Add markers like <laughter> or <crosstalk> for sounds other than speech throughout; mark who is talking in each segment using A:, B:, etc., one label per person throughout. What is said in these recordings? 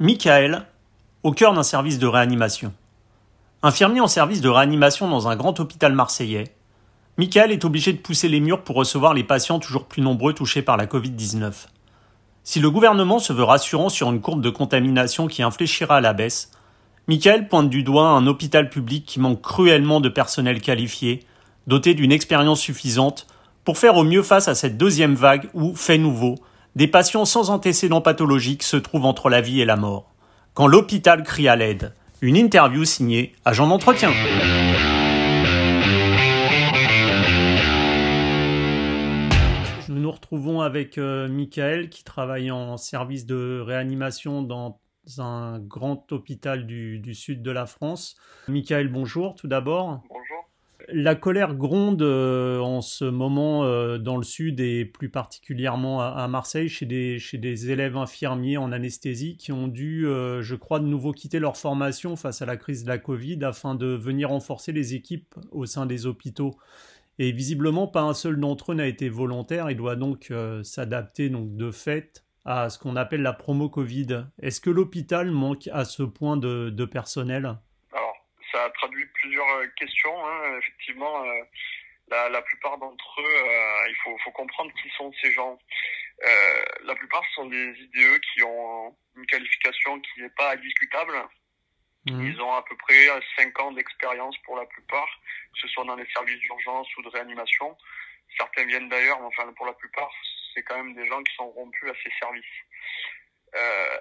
A: Michael, au cœur d'un service de réanimation. Infirmier en service de réanimation dans un grand hôpital marseillais, Michael est obligé de pousser les murs pour recevoir les patients toujours plus nombreux touchés par la Covid-19. Si le gouvernement se veut rassurant sur une courbe de contamination qui infléchira à la baisse, Michael pointe du doigt un hôpital public qui manque cruellement de personnel qualifié, doté d'une expérience suffisante pour faire au mieux face à cette deuxième vague où, fait nouveau, des patients sans antécédents pathologiques se trouvent entre la vie et la mort. Quand l'hôpital crie à l'aide. Une interview signée Agent d'entretien. Nous nous retrouvons avec euh, Michael qui travaille en service de réanimation dans un grand hôpital du, du sud de la France. Michael, bonjour tout d'abord.
B: Bonjour.
A: La colère gronde euh, en ce moment euh, dans le sud et plus particulièrement à, Marseille chez des, élèves infirmiers en anesthésie qui ont dû, euh, je crois, de nouveau quitter leur formation face à la crise de la Covid afin de venir renforcer les équipes au sein des hôpitaux. Et visiblement, pas un seul d'entre eux n'a été volontaire et doit donc s'adapter de fait à ce qu'on appelle la promo Covid. Est-ce que l'hôpital manque à ce point de, personnel?
B: Ça a traduit plusieurs euh, questions. Hein. Effectivement, euh, la, la, plupart d'entre eux, euh, il faut, faut, comprendre qui sont ces gens. la plupart sont des IDE qui ont une qualification qui n'est pas discutable. Mmh. Ils ont à peu près 5 ans d'expérience pour la plupart, que ce soit dans les services d'urgence ou de réanimation. Certains viennent d'ailleurs, mais enfin pour la plupart, c'est quand même des gens qui sont rompus à ces services. Euh,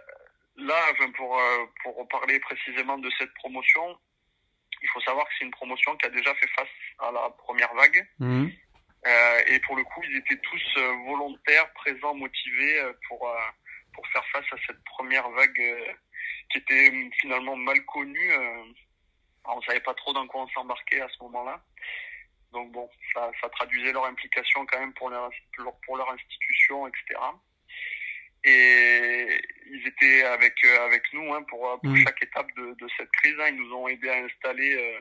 B: là, pour, pour parler précisément de cette promotion, il faut savoir que c'est une promotion qui a déjà fait face à la première vague. Mhm. Euh, et pour le coup, ils étaient tous euh, volontaires, présents, motivés euh, pour, euh, pour faire face à cette première vague qui était finalement mal connue. on savait pas trop dans quoi on s'embarquait à ce moment-là. Donc bon, ça, ça traduisait leur implication quand même pour leur, pour leur institution, etc. Et ils étaient avec euh, avec nous hein, pour, pour mm. chaque étape de, de cette crise. Hein. Ils nous ont aidé à installer euh,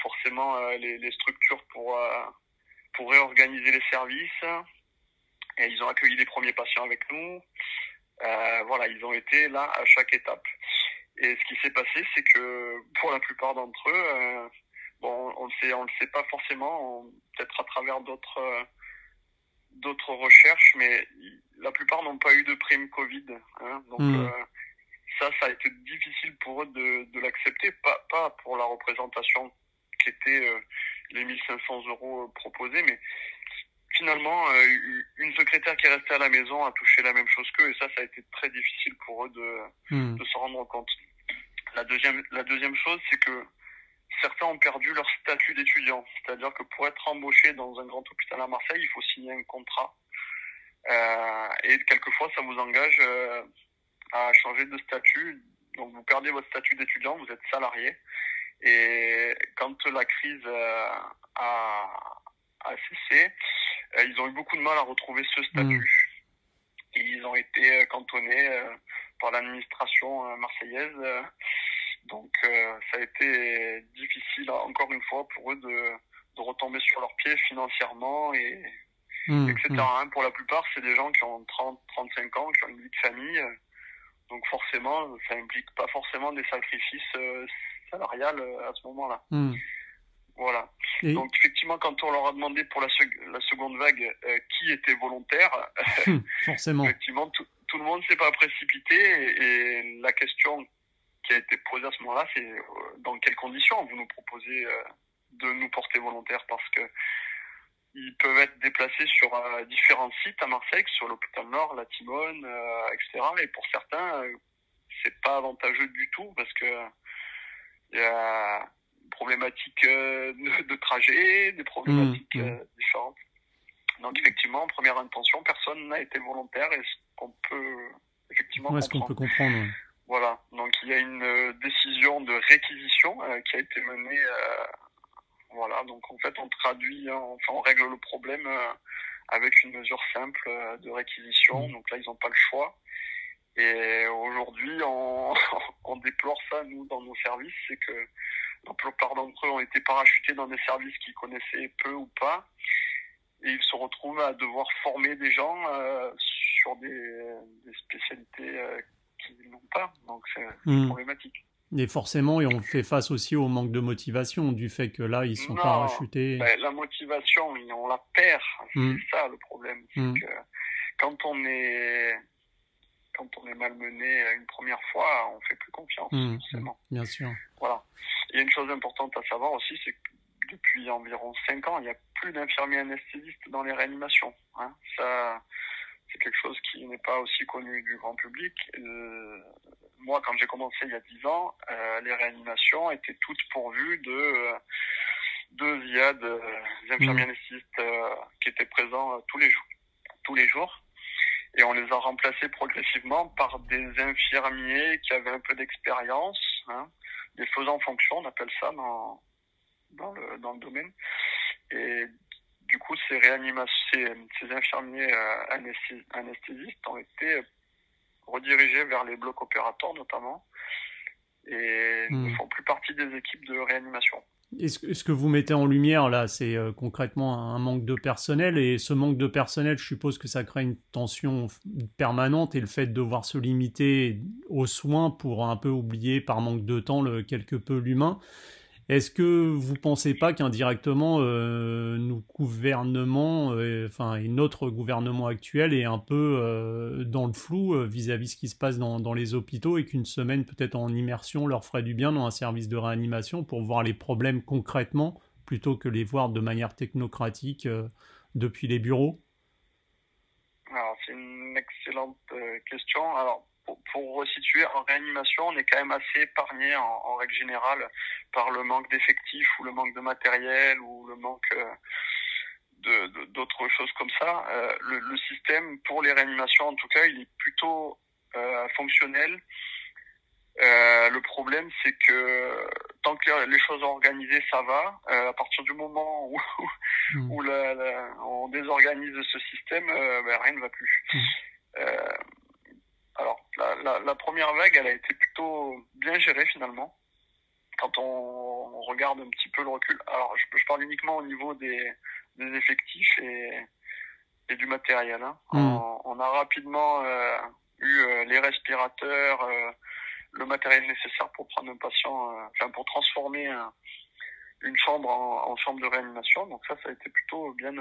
B: forcément euh, les, les, structures pour pour réorganiser les services. Et ils ont accueilli les premiers patients avec nous. Euh, voilà, ils ont été là à chaque étape. Et ce qui s'est passé, c'est que pour la plupart d'entre eux, bon, on le sait, on le sait pas forcément, peut-être à travers d'autres d'autres recherches, mais la plupart n'ont pas eu de prime Covid. Hein, donc hmm. euh, ça, ça a été difficile pour eux de, de l'accepter, pas, pas pour la représentation qui était euh, les 1500 euros euh, proposés, mais finalement, une secrétaire qui est restée à la maison a touché la même chose qu'eux, et ça, ça a été très difficile pour eux de, hmm. de se rendre compte. La deuxième, la deuxième chose, c'est que certains ont perdu leur statut d'étudiant. C'est-à-dire que pour être embauché dans un grand hôpital à Marseille, il faut signer un contrat. Euh, et quelquefois, ça vous engage euh, à changer de statut. Donc, vous perdez votre statut d'étudiant, vous êtes salarié. Et quand la crise euh, a, a, cessé, ils ont eu beaucoup de mal à retrouver ce statut. Mmh. Et ils ont été cantonnés par l'administration marseillaise donc euh, ça a été difficile, encore une fois, pour eux de, de retomber sur leurs pieds financièrement et mmh, etc. Mmh. Hein. Pour la plupart, c'est des gens qui ont 30, 35 ans, qui ont une vie de famille. Donc forcément, ça implique pas forcément des sacrifices euh, salariales euh, à ce moment-là. Mmh. Voilà. Donc effectivement, quand on leur a demandé pour la, la seconde vague euh, qui était volontaire, <laughs>
A: forcément, <laughs>
B: effectivement, tout, tout le monde s'est pas précipité et, et la question qui a été posé à ce moment-là, c'est euh, dans quelles conditions vous nous proposez euh, de nous porter volontaires? Parce que ils peuvent être déplacés sur euh, différents sites à Marseille, sur l'hôpital Nord, la Timone, etc. Et pour certains, c'est pas avantageux du tout parce que il y a des problématiques de, trajet, des problématiques mmh, mmh. différentes. Donc effectivement, en première intention, personne n'a été volontaire et ce qu'on peut effectivement
A: est-ce qu'on peut comprendre
B: voilà, donc il y a une euh, décision de réquisition euh, qui a été menée. Euh, voilà, donc en fait on traduit, hein, enfin on règle le problème avec une mesure simple de réquisition. Mmh. Donc là ils n'ont pas le choix. Et aujourd'hui on, <laughs> on déplore ça nous dans nos services, c'est que la plupart d'entre eux ont été parachutés dans des services qu'ils connaissaient peu ou pas, et ils se retrouvent à devoir former des gens sur des, des spécialités qu'ils n'ont pas. Donc c'est hmm. problématique.
A: Et forcément, et on fait face aussi au manque de motivation du fait que là, ils sont pas parachutés.
B: Ben, la motivation, on la perd. C'est hmm. ça le problème. Hmm. Que quand on est quand on est malmené une première fois, on fait plus confiance, forcément.
A: Bien sûr.
B: Voilà. Il y a une chose importante à savoir aussi, c'est que depuis environ 5 ans, il n'y a plus d'infirmiers anesthésistes dans les réanimations. Hein. Ça, c'est quelque chose qui n'est pas aussi connu du grand public. Euh, moi, quand j'ai commencé il y a 10 ans, euh, les réanimations étaient toutes pourvues de euh, deux IAD, des infirmiers mmh. anesthésistes qui étaient présents tous les jours. Tous les jours. Et on les a remplacés progressivement par des infirmiers qui avaient un peu d'expérience, hein, des faisants fonction, on appelle ça dans, dans le, dans le domaine. Et du coup, ces réanimations, ces, infirmiers euh, anesthésistes ont été redirigés vers les blocs opérateurs notamment et ne hmm. font plus partie des équipes de réanimation.
A: Est-ce ce que vous mettez en lumière là, c'est euh, concrètement un manque de personnel et ce manque de personnel, je suppose que ça crée une tension permanente et le fait de devoir se limiter aux soins pour un peu oublier par manque de temps le, quelque peu l'humain. Est-ce que vous pensez pas qu'indirectement, euh, nos euh, et notre gouvernement actuel est un peu euh, dans le flou vis-à-vis de ce qui se passe dans, les hôpitaux et qu'une semaine peut-être en immersion leur ferait du bien dans un service de réanimation pour voir les problèmes concrètement plutôt que les voir de manière technocratique depuis les bureaux?
B: C'est une excellente question. Pour, resituer, en réanimation, on est quand même assez épargné en, règle générale par le manque d'effectifs ou le manque de matériel ou le manque euh, d'autres choses comme ça. Euh, le, système pour les réanimations, en tout cas, il est plutôt euh, fonctionnel. le problème, c'est que tant que les choses sont organisées, ça va. à partir du moment où, où on désorganise ce système, ben, rien ne va plus. Mmh. Alors, la, la, première vague, elle a été plutôt bien gérée finalement. Quand on, regarde un petit peu le recul, alors je, je parle uniquement au niveau des, des effectifs et, et, du matériel. Hein. Hmm. On, a rapidement euh, eu euh, les respirateurs, euh, le matériel nécessaire pour prendre un patient, enfin pour transformer une chambre en, en, chambre de réanimation. Donc ça, ça a été plutôt bien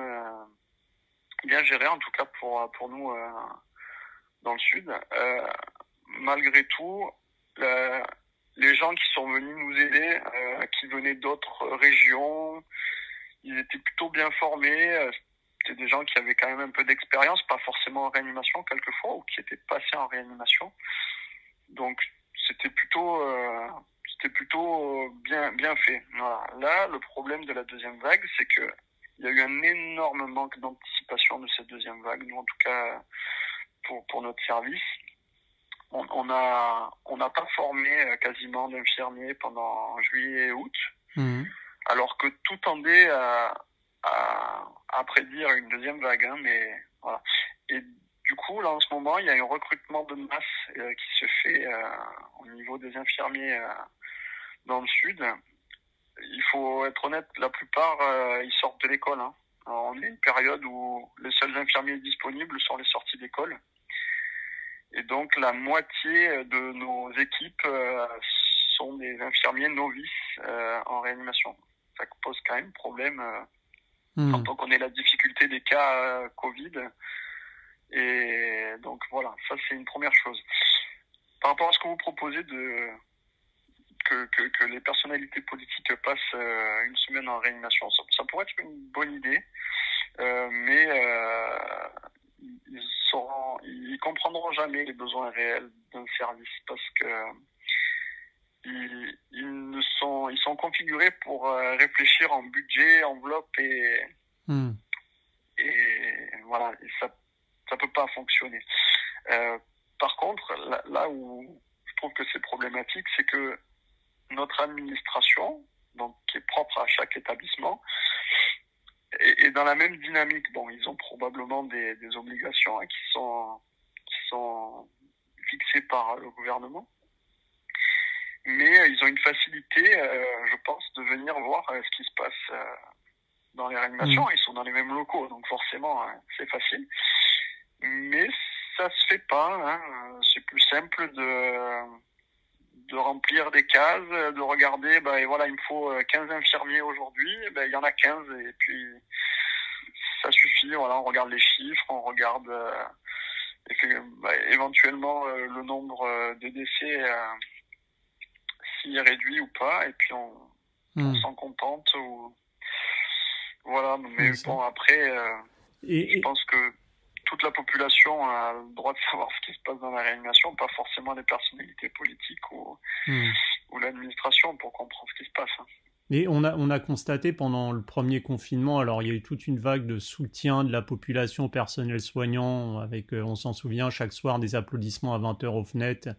B: bien géré en tout cas pour pour nous dans le sud. Euh, malgré tout, les gens qui sont venus nous aider, euh, qui venaient d'autres régions, ils étaient plutôt bien formés. Euh, c'était des gens qui avaient quand même un peu d'expérience, pas forcément en réanimation quelquefois, ou qui étaient passés en réanimation. Donc c'était plutôt c'était plutôt bien bien fait. Là, le problème de la deuxième vague, c'est que il y a eu un énorme manque d'anticipation de cette deuxième vague. Nous, en tout cas, pour, pour notre service. On, on a on n'a pas formé euh, quasiment d'infirmiers pendant juillet et août, mhm. alors que tout tendait à, à, à, prédire une deuxième vague. Hein, mais voilà. Et du coup, là en ce moment, il y a un recrutement de masse euh, qui se fait euh, au niveau des infirmiers euh, dans le sud. Il faut être honnête, la plupart ils sortent de l'école. Hein. on est une période où les seuls infirmiers disponibles sont les sorties d'école. Et donc la moitié de nos équipes euh, sont des infirmiers novices euh, en réanimation. Ça pose quand même problème euh, hmm. quand on connaît la difficulté des cas Covid. Et donc voilà, ça c'est une première chose. Par rapport à ce que vous proposez de que, que, que les personnalités politiques passent une semaine en réanimation, ça, ça, pourrait être une bonne idée, mais ils sauront, ils comprendront jamais les besoins réels d'un service parce que ils, ils sont, ils sont configurés pour euh, réfléchir en budget, enveloppe et, hmm. et voilà, et ça, ça peut pas fonctionner. Euh, par contre, là, là, où je trouve que c'est problématique, c'est que notre administration, donc qui est propre à chaque établissement, et, et, dans la même dynamique, bon, ils ont probablement des, des obligations hein, qui sont par le gouvernement, mais euh, ils ont une facilité, euh, je pense, de venir voir euh, ce qui se passe dans les réanimations. Mmh. Ils sont dans les mêmes locaux, donc forcément, c'est facile. Mais ça se fait pas. Hein. C'est plus simple de de remplir des cases, de regarder, ben et voilà, il me faut 15 infirmiers aujourd'hui, ben il y en a 15 et puis ça suffit. Voilà, on regarde les chiffres, on regarde bah, éventuellement le nombre de décès est réduit ou pas, et puis on, on hmm. s'en contente ou voilà. Mais bon après, et, je pense que toute la population a le droit de savoir <laughs> ce qui se passe dans la réanimation, pas forcément les personnalités politiques ou, hmm. ou l'administration pour comprendre ce qui se passe.
A: Et on a, on a constaté pendant le premier confinement, alors il y a eu toute une vague de soutien de la population personnel soignant, avec, euh, on s'en souvient, chaque soir des applaudissements à 20h aux fenêtres,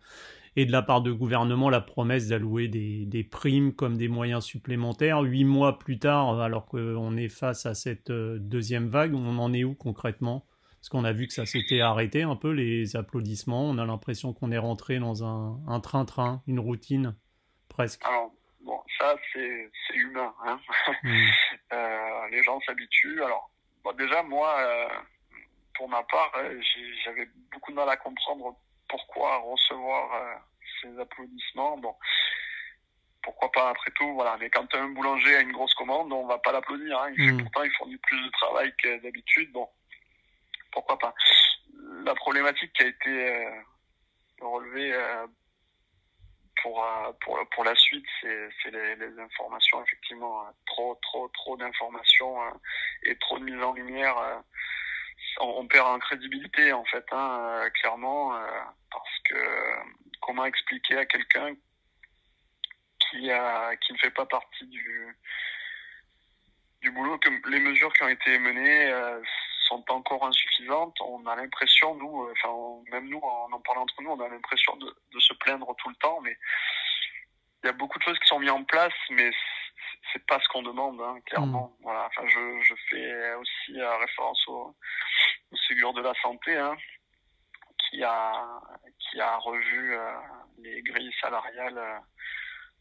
A: et de la part du gouvernement la promesse d'allouer des, primes comme des moyens supplémentaires. Huit mois plus tard, alors qu'on est face à cette euh, deuxième vague, on en est où concrètement? Parce qu'on a vu que ça s'était arrêté un peu, les applaudissements. On a l'impression qu'on est rentré dans un train-train, une routine, presque.
B: Ça, c'est humain. Hein mm. <laughs> euh, les gens s'habituent. Alors, déjà, moi, euh, pour ma part, euh, j'avais beaucoup de mal à comprendre pourquoi recevoir ces applaudissements. Bon, pourquoi pas après tout, voilà. Mais quand un boulanger a une grosse commande, on va pas l'applaudir. Hein. Il mm. pourtant, il fournit plus de travail que d'habitude. Bon, pourquoi pas. La problématique qui a été relevée pour, euh, pour, pour la suite, c'est les, les, informations, effectivement, trop, trop, trop d'informations et trop de mise en lumière. On, perd en crédibilité, en fait, hein, clairement, parce que comment expliquer à quelqu'un qui, qui ne fait pas partie du, du boulot que les mesures qui ont été menées sont encore insuffisantes. On a l'impression, nous, euh, enfin, nous, en en parlant entre nous, on a l'impression de, de, se plaindre tout le temps, mais il y a beaucoup de choses qui sont mises en place, mais c'est pas ce qu'on demande, hein, clairement. Mm. Voilà. Enfin, je, je fais aussi euh, référence au, au, Ségur de la santé, hein, qui a qui a revu euh, les grilles salariales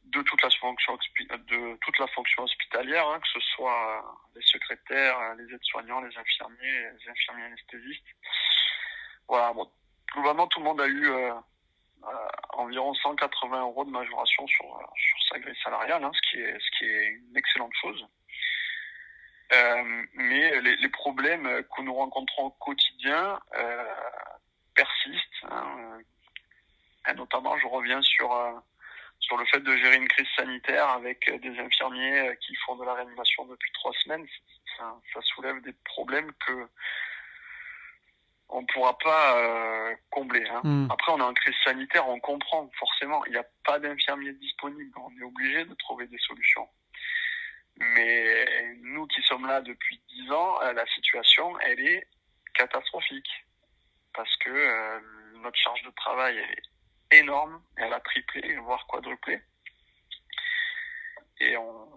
B: de toute la fonction de toute la fonction hospitalière, hein, que ce soit euh, les secrétaires, euh, les aides-soignants, les infirmiers, les infirmiers anesthésistes. Voilà, bon, globalement tout le monde a eu euh, environ 180 euros de majoration sur sur sa grille salariale, hein, ce qui est ce qui est une excellente chose. mais les, les, problèmes que nous rencontrons au quotidien persistent. Hein, notamment, je reviens sur sur le fait de gérer une crise sanitaire avec euh, des infirmiers euh, qui font de la réanimation depuis trois semaines, ça, ça soulève des problèmes que on ne pourra pas euh, combler. Hein. Hmm. Après, on est en crise sanitaire, on comprend forcément, il n'y a pas d'infirmiers disponibles, on est obligé de trouver des solutions. Mais nous qui sommes là depuis dix ans, la situation, elle est catastrophique. Parce que notre charge de travail est énorme. Elle a triplé, voire quadruplé. Et on,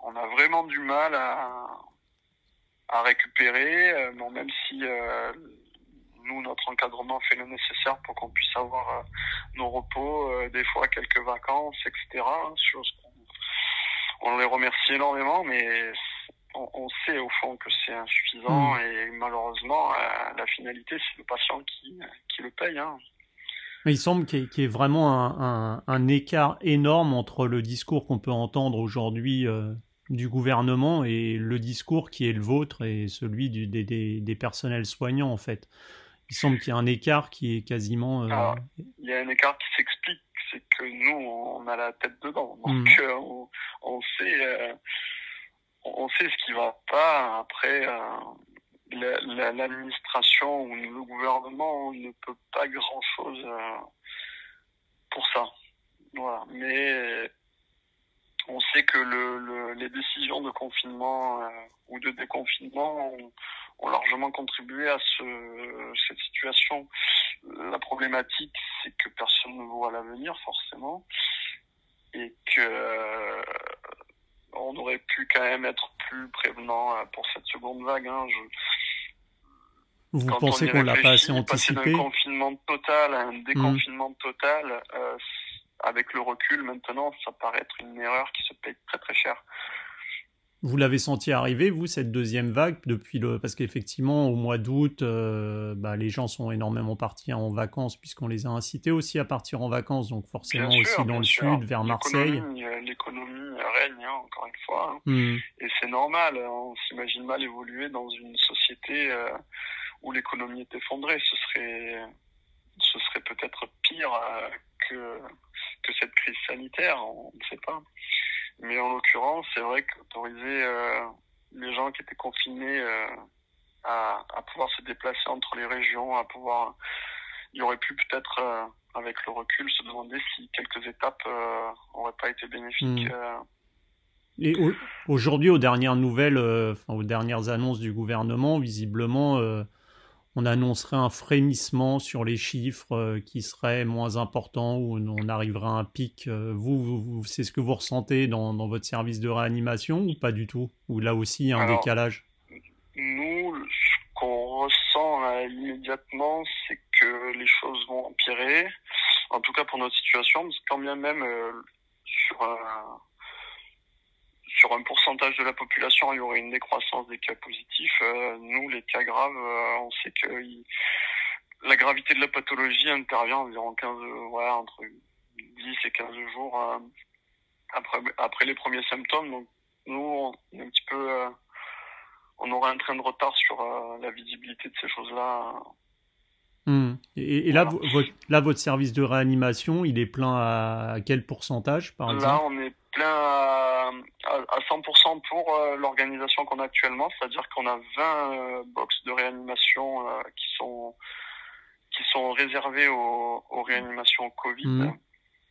B: on a vraiment du mal à, à récupérer, euh, bon, même si euh, nous, notre encadrement fait le nécessaire pour qu'on puisse avoir euh, nos repos, des fois quelques vacances, etc. Chose on, on les remercie énormément, mais on, on sait au fond que c'est insuffisant mmh. et malheureusement, la finalité, c'est le patient qui, qui le paye. Hein.
A: Il semble qu'il y, ait vraiment un, un, écart énorme entre le discours qu'on peut entendre aujourd'hui euh, du gouvernement et le discours qui est le vôtre et celui du, des, des, des, personnels soignants, en fait. Il semble qu'il y a un écart qui est quasiment...
B: Euh, il y a un écart qui s'explique, c'est que nous, on a la tête dedans. Donc, mm. euh, on, on, sait... on sait ce qui va pas. Après, l'administration ou le gouvernement ne peut pas grand chose euh, pour ça. Voilà. Mais on sait que le, le, les décisions de confinement euh, ou de déconfinement ont, ont, largement contribué à ce, cette situation. La problématique, c'est que personne ne voit l'avenir forcément et que euh, on aurait pu quand même être plus prévenant pour cette seconde vague. Hein. Je,
A: vous pensez qu'on l'a pas assez
B: anticipé d'un confinement total à un hmm. déconfinement total, euh, avec le recul maintenant, ça paraît être une erreur qui se paye très très cher.
A: Vous l'avez senti arriver, vous, cette deuxième vague, depuis le parce qu'effectivement, au mois d'août, euh, bah, les gens sont énormément partis en vacances puisqu'on les a incités aussi à partir en vacances, donc forcément aussi dans le sud, vers Marseille.
B: L'économie règne, hein, encore une fois, hein. hmm. et c'est normal. Hein. On s'imagine mal évoluer dans une société euh, où l'économie est effondrée. Ce serait, ce serait peut-être pire euh, que que cette crise sanitaire. On ne sait pas. Mais en l'occurrence, c'est vrai qu'autoriser euh, les gens qui étaient confinés euh, à, à, pouvoir se déplacer entre les régions, à pouvoir, il aurait pu peut-être, euh, avec le recul, se demander si quelques étapes n'auraient pas été bénéfiques. Hmm.
A: Et aujourd'hui, aux dernières nouvelles, aux dernières annonces du gouvernement, visiblement, on annoncerait un frémissement sur les chiffres euh, qui seraient moins importants ou on arriverait à un pic. Euh, vous, c'est ce que vous ressentez dans, votre service de réanimation ou pas du tout? Ou là aussi, il y a un décalage?
B: Nous, ce qu'on ressent euh, immédiatement, c'est que les choses vont empirer. En tout cas pour notre situation, parce que quand bien même sur un sur un pourcentage de la population, il y aurait une décroissance des cas positifs. Euh, nous, les cas graves, euh, on sait que la gravité de la pathologie intervient environ 15, ouais, entre 10 et 15 jours euh, après, après les premiers symptômes. Donc, nous, on est un petit peu, on aurait un train de retard sur la visibilité de ces choses-là.
A: Hmm. Et, là, votre, là, votre service de réanimation, il est plein à, quel pourcentage, par exemple?
B: Là, on est plein à, à, 100% pour l'organisation qu'on a actuellement, c'est-à-dire qu'on a 20 euh, box de réanimation euh, qui sont qui sont réservées aux, aux réanimations Covid. Mmh.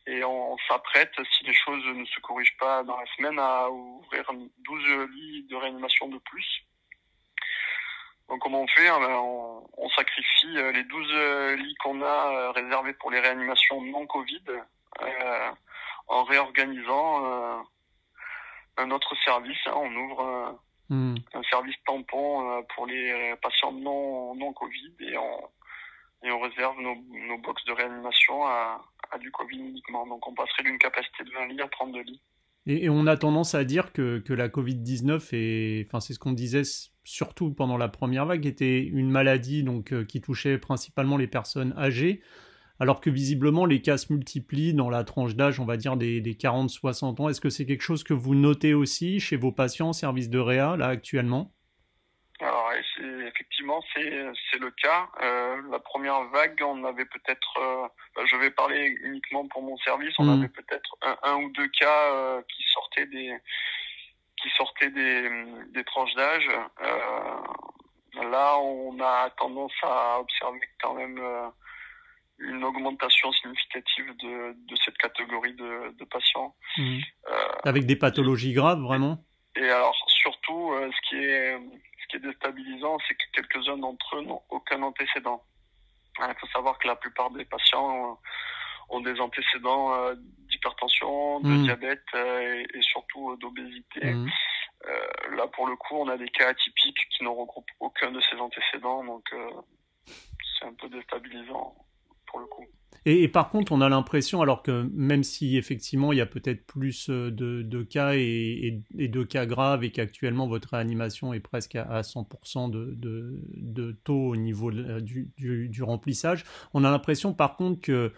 B: Et on, s'apprête, si les choses ne se corrigent pas dans la semaine, à ouvrir 12 lits de réanimation de plus. Donc comment on fait? Hein, ben, on, on, sacrifie les 12 lits qu'on a réservés pour les réanimations non Covid en réorganisant euh, un autre service. Hein, on ouvre euh, hmm. un service tampon euh, pour les patients non, non Covid et on, et on réserve nos, nos box de réanimation à, à du Covid uniquement. Donc on passerait d'une capacité de 20 lits à 32 lits.
A: Et, on a tendance à dire que, que la Covid-19 est, enfin c'est ce qu'on disait surtout pendant la première vague, était une maladie donc qui touchait principalement les personnes âgées alors que visiblement les cas se multiplient dans la tranche d'âge, on va dire, des, 40-60 ans. Est-ce que c'est quelque chose que vous notez aussi chez vos patients en service de réa, là, actuellement?
B: Alors, effectivement, c'est le cas. Euh, la première vague, on avait peut-être, euh, je vais parler uniquement pour mon service, on mmh. avait peut-être un, ou deux cas euh, qui sortaient des qui sortaient des, des tranches d'âge. là, on a tendance à observer quand même une augmentation significative de, de cette catégorie de, de patients.
A: Mmh. Euh, Avec des pathologies graves, vraiment?
B: Et alors, surtout, euh, ce, qui est, ce qui est déstabilisant, c'est que quelques-uns d'entre eux n'ont aucun antécédent. Il faut savoir que la plupart des patients ont des antécédents euh, d'hypertension, de mmh. diabète et, et, surtout d'obésité. Mmh. là, pour le coup, on a des cas atypiques qui ne regroupent aucun de ces antécédents, donc c'est un peu déstabilisant
A: Et, par contre, on a l'impression, alors que même si effectivement il y a peut-être plus euh, de, cas et, de cas graves et qu'actuellement votre réanimation est presque à, 100% de, taux au niveau du, du, remplissage, on a l'impression par contre que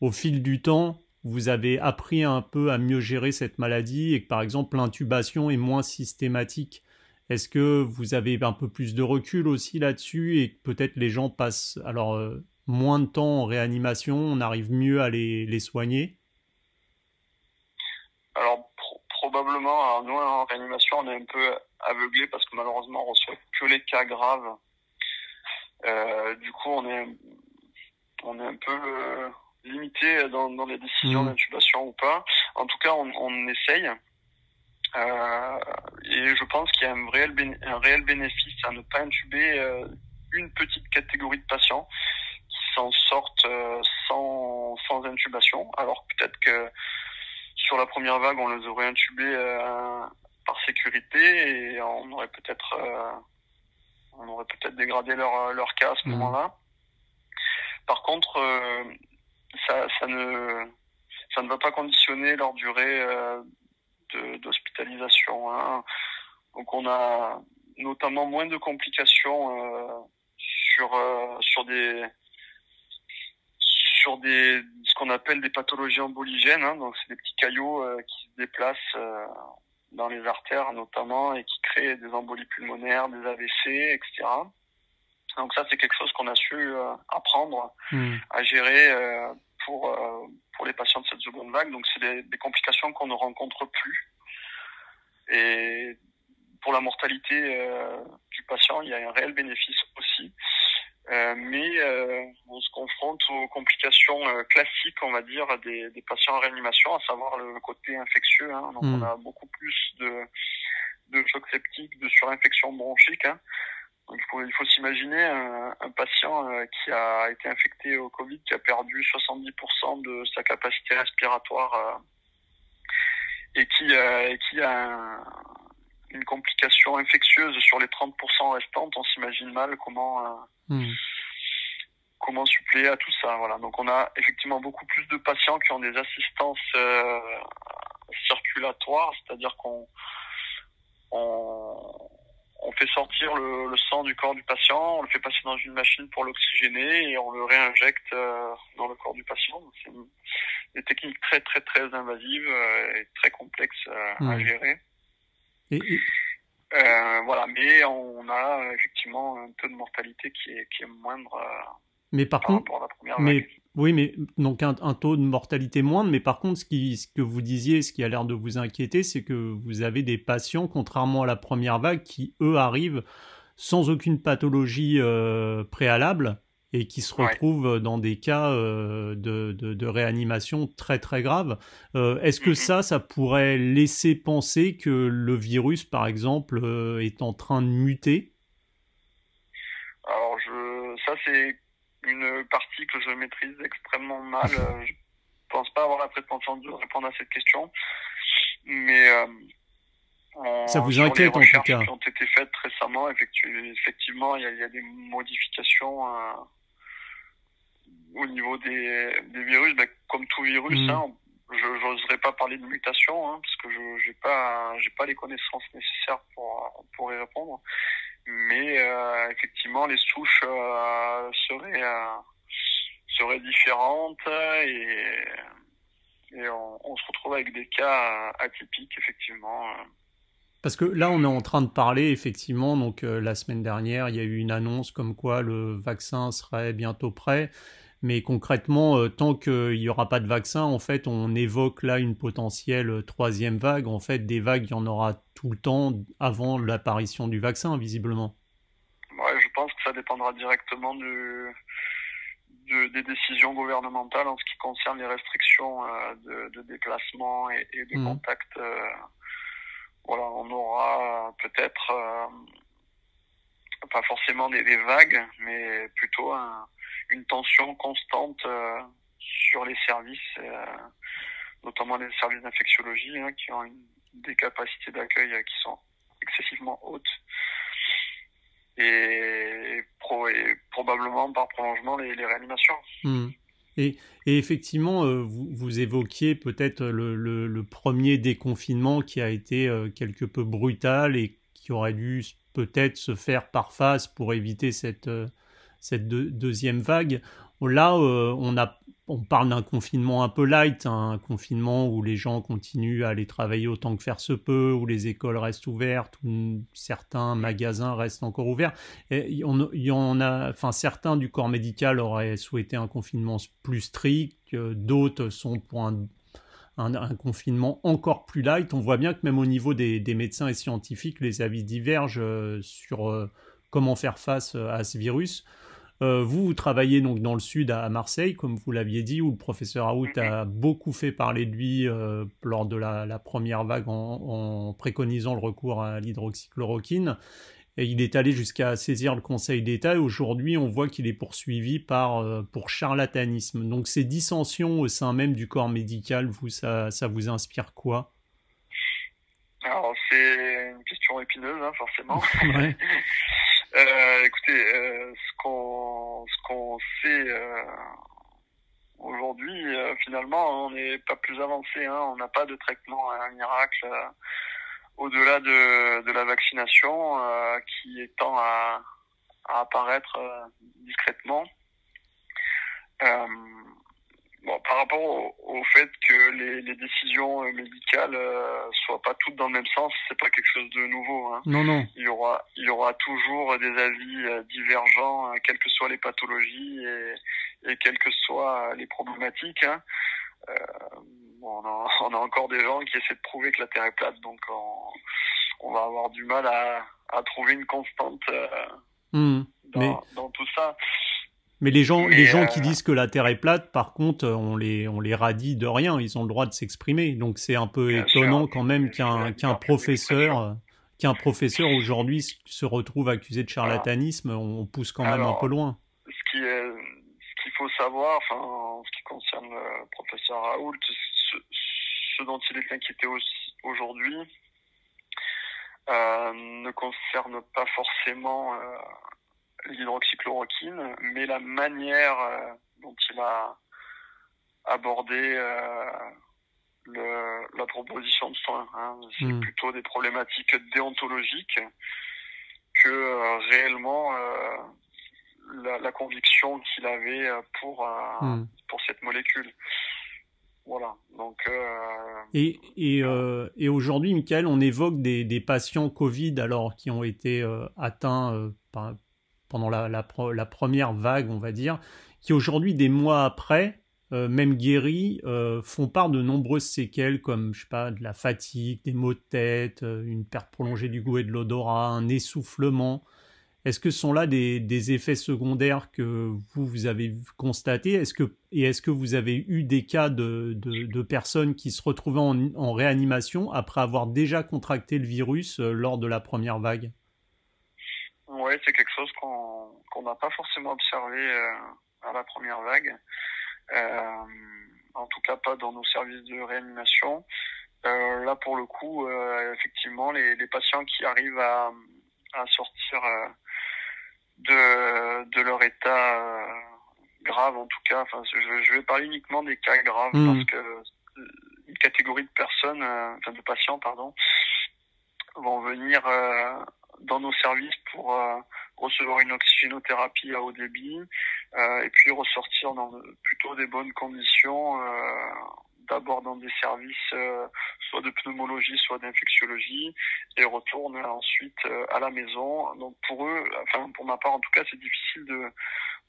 A: au fil du temps, vous avez appris un peu à mieux gérer cette maladie et que par exemple l'intubation est moins systématique. Est-ce que vous avez un peu plus de recul aussi là-dessus et que peut-être les gens passent alors euh, moins de temps en réanimation, on arrive mieux à les, les soigner?
B: Alors probablement, nous en réanimation, on est un peu aveuglé parce que malheureusement on reçoit que les cas graves. Euh, du coup, on est on est un peu euh, limité dans, dans les décisions mmh. d'intubation ou pas. En tout cas, on, on essaye. Euh, et je pense qu'il y a un réel, un réel bénéfice à ne pas intuber une petite catégorie de patients s'en sortent euh, sans, sans intubation. Alors peut-être que sur la première vague, on les aurait intubés euh, par sécurité et on aurait peut-être euh, on aurait peut-être dégradé leur, leur cas à ce mmh. moment-là. Par contre, ça, ça, ne, ça ne va pas conditionner leur durée d'hospitalisation. Hein. Donc on a notamment moins de complications sur sur des sur des ce qu'on appelle des pathologies emboligènes. Hein, donc c'est des petits caillots qui se déplacent dans les artères notamment et qui créent des embolies pulmonaires, des AVC, etc. Donc ça, c'est quelque chose qu'on a su euh, apprendre hmm. à gérer euh, pour euh, pour les patients de cette seconde vague. Donc c'est des, des, complications qu'on ne rencontre plus. Et pour la mortalité du patient, il y a un réel bénéfice aussi. Mais on se confronte aux complications classiques, on va dire, des, des, patients en réanimation, à savoir le côté infectieux. Hein. Donc hmm. on a beaucoup plus de de choc septique, de surinfection bronchique. Hein il faut, il faut s'imaginer un, un, patient euh, qui a été infecté au Covid, qui a perdu 70% de sa capacité respiratoire euh, et qui, euh, qui a une complication infectieuse sur les 30% restantes. On s'imagine mal comment hmm. comment suppléer à tout ça. Voilà. Donc on a effectivement beaucoup plus de patients qui ont des assistances circulatoires, c'est-à-dire qu'on on, on fait sortir le, sang du corps du patient, on le fait passer dans une machine pour l'oxygéner et on le réinjecte euh, dans le corps du patient. C'est des techniques très très très invasives euh, et très complexes euh, à mmh. Gérer. voilà, mais on a effectivement un taux de mortalité qui est, qui est moindre
A: mais par, contre, mais, oui, mais donc un, taux de mortalité moindre, mais par contre, ce, qui, ce que vous disiez, ce qui a l'air de vous inquiéter, c'est que vous avez des patients, contrairement à la première vague, qui eux arrivent sans aucune pathologie euh, préalable et qui se retrouvent dans des cas euh, de, de, réanimation très très graves. Euh, est-ce que ça, ça pourrait laisser penser que le virus, par exemple, est en train de muter?
B: Alors, je, ça c'est une partie que je maîtrise extrêmement mal. Euh, je pense pas avoir la prétention de répondre à cette question, mais
A: euh, ça vous inquiète en tout cas.
B: qui ont été faites récemment, effectivement, il y a, il y a des modifications euh, au niveau des, des virus, ben, comme tout virus. Mm. Hein, je n'oserais pas parler de mutation hein, parce que je j'ai pas j'ai pas les connaissances nécessaires pour pour y répondre mais euh, effectivement les souches euh, seraient euh, seraient différentes et, et on, on, se retrouve avec des cas atypiques effectivement.
A: Parce que là, on est en train de parler, effectivement, donc la semaine dernière, il y a eu une annonce comme quoi le vaccin serait bientôt prêt. Mais concrètement, euh, tant qu'il n'y aura pas de vaccin, en fait, on évoque là une potentielle euh, troisième vague. En fait, des vagues, il y en aura tout le temps avant l'apparition du vaccin, visiblement.
B: Ouais, je pense que ça dépendra directement de, des décisions gouvernementales en ce qui concerne les restrictions euh, de, déplacement et, de mmh. contact. voilà, on aura peut-être pas forcément des, des, vagues, mais plutôt un, une tension constante euh, sur les services, euh, notamment les services d'infectiologie, hein, qui ont des capacités d'accueil euh, qui sont excessivement hautes. Et, probablement par prolongement les, réanimations.
A: Hmm. Et, effectivement, vous, évoquiez peut-être le, le, premier déconfinement qui a été quelque peu brutal et qui aurait dû peut-être se faire par phase pour éviter cette, cette deuxième vague. Là, euh, on, parle d'un confinement un peu light, un confinement où les gens continuent à aller travailler autant que faire se peut, où les écoles restent ouvertes, où certains magasins restent encore ouverts. Et y en a, enfin, certains du corps médical auraient souhaité un confinement plus strict, d'autres sont pour un, confinement encore plus light. On voit bien que même au niveau des, des médecins et scientifiques, les avis divergent euh, sur euh, comment faire face à ce virus. Euh, vous, vous travaillez donc dans le sud à, Marseille, comme vous l'aviez dit, où le professeur Aout a beaucoup fait parler de lui euh, lors de la, première vague en, préconisant le recours à l'hydroxychloroquine. Et il est allé jusqu'à saisir le Conseil d'État et aujourd'hui on voit qu'il est poursuivi par, euh, pour charlatanisme. Donc ces dissensions au sein même du corps médical, vous, ça, ça vous inspire quoi?
B: Alors c'est une question épineuse, hein, forcément. <laughs> ouais. <laughs> Euh, écoutez, euh, ce qu'on ce sait euh, aujourd'hui, finalement, on n'est pas plus avancé. Hein, on n'a pas de traitement à un miracle au-delà de, de la vaccination qui tend à, à apparaître discrètement. Bon, par rapport au, fait que les, les décisions médicales euh, soient pas toutes dans le même sens, c'est pas quelque chose de nouveau. Hein.
A: Non, non.
B: Il y aura, il y aura toujours des avis euh, divergents, euh, quelles que soient les pathologies et, et quelles que soient les problématiques. Hein. Euh, bon, on, a, <laughs> on, a, encore des gens qui essaient de prouver que la Terre est plate, donc on, on va avoir du mal à, à trouver une constante euh, mmh, dans, mais... dans tout ça.
A: Mais les gens, les gens qui euh, disent que la Terre est plate, par contre, on les, on les radie de rien. Ils ont le droit de s'exprimer. Donc c'est un peu étonnant quand même qu'un qu'un professeur, qu'un professeur aujourd'hui se retrouve accusé de charlatanisme. On pousse quand même un peu loin.
B: Ce qui est, ce qu'il faut savoir, enfin, en ce qui concerne le professeur Raoult, ce, dont il est inquiété aujourd'hui euh, ne concerne pas forcément euh, l'hydroxychloroquine, mais la manière euh, dont il a abordé euh, le, la proposition de soins. Hein. C'est hmm. plutôt des problématiques déontologiques que euh, réellement la, la, conviction qu'il avait pour, hmm. pour cette molécule. Voilà. Donc,
A: Et, et, et aujourd'hui, Michael, on évoque des, des, patients Covid alors qui ont été atteints par, pendant la, première vague, on va dire, qui aujourd'hui, des mois après, euh, même guéris, euh, font part de nombreuses séquelles comme, je sais pas, de la fatigue, des maux de tête, euh, une perte prolongée du goût et de l'odorat, un essoufflement. Est-ce que sont là des, effets secondaires que vous, vous avez constatés? Et est-ce que vous avez eu des cas de, personnes qui se retrouvaient en, en, réanimation après avoir déjà contracté le virus lors de la première vague?
B: Oui, c'est quelque chose qu'on qu'on n'a pas forcément observé euh, à la première vague. Euh, en tout cas, pas dans nos services de réanimation. Euh, là, pour le coup, euh, effectivement, les, les, patients qui arrivent à, à sortir euh, de, de leur état grave, en tout cas, enfin, je, je, vais parler uniquement des cas graves mmh. parce que une catégorie de personnes, enfin de patients, pardon, vont venir dans nos services pour euh, recevoir une oxygénothérapie à haut débit euh, et puis ressortir dans plutôt des bonnes conditions euh, d'abord dans des services soit de pneumologie, soit d'infectiologie, et retourne ensuite à la maison. Donc pour eux, enfin pour ma part en tout cas, c'est difficile de,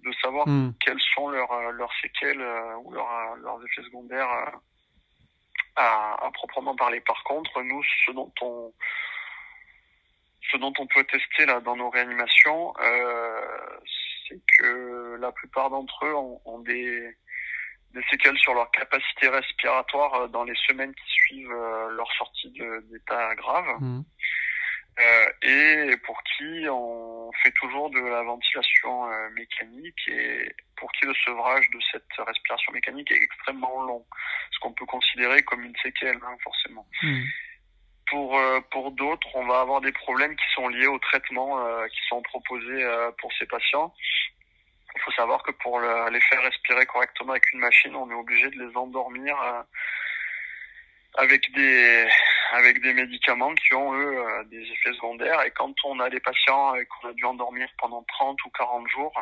B: de savoir hmm. quelles sont leurs, leurs séquelles ou leurs, leurs effets secondaires à, à, proprement parler. Par contre, nous, ce dont on, ce dont on peut tester là dans nos réanimations, euh, c'est que la plupart d'entre eux ont, des, des, séquelles sur leur capacité respiratoire euh, dans les semaines qui suivent euh, leur sortie d'état grave. Mmh. Euh, et pour qui on fait toujours de la ventilation euh, mécanique et pour qui le sevrage de cette respiration mécanique est extrêmement long, ce qu'on peut considérer comme une séquelle, hein, forcément. Mmh. Pour, euh, pour d'autres, on va avoir des problèmes qui sont liés aux traitements euh, qui sont proposés euh, pour ces patients. Il faut savoir que pour les faire respirer correctement avec une machine, on est obligé de les endormir avec des avec des médicaments qui ont eux des effets secondaires. Et quand on a des patients qu'on a dû endormir pendant 30 ou 40 jours,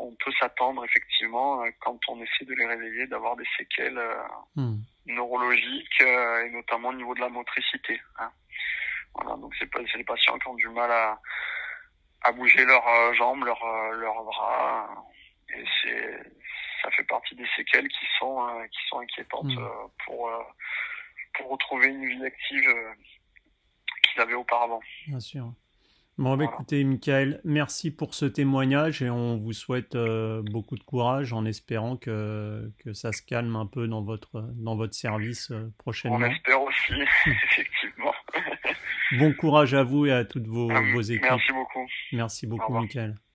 B: on peut s'attendre effectivement quand on essaie de les réveiller d'avoir des séquelles. Hmm neurologiques euh, et notamment au niveau de la motricité. Hein. Voilà, donc c'est c'est les patients qui ont du mal à, à bouger leurs euh, jambes, leurs euh, leurs bras, et c'est ça fait partie des séquelles qui sont qui sont inquiétantes mmh. pour pour retrouver une vie active qu'ils avaient auparavant.
A: Bien sûr. Bon, bah, écoutez, Michael, merci pour ce témoignage et on vous souhaite euh, beaucoup de courage en espérant que, que ça se calme un peu dans votre, dans votre service euh, prochainement. On
B: espère aussi, <laughs> effectivement.
A: bon courage à vous et à toutes vos, vos équipes.
B: Merci beaucoup.
A: Merci beaucoup, Michael.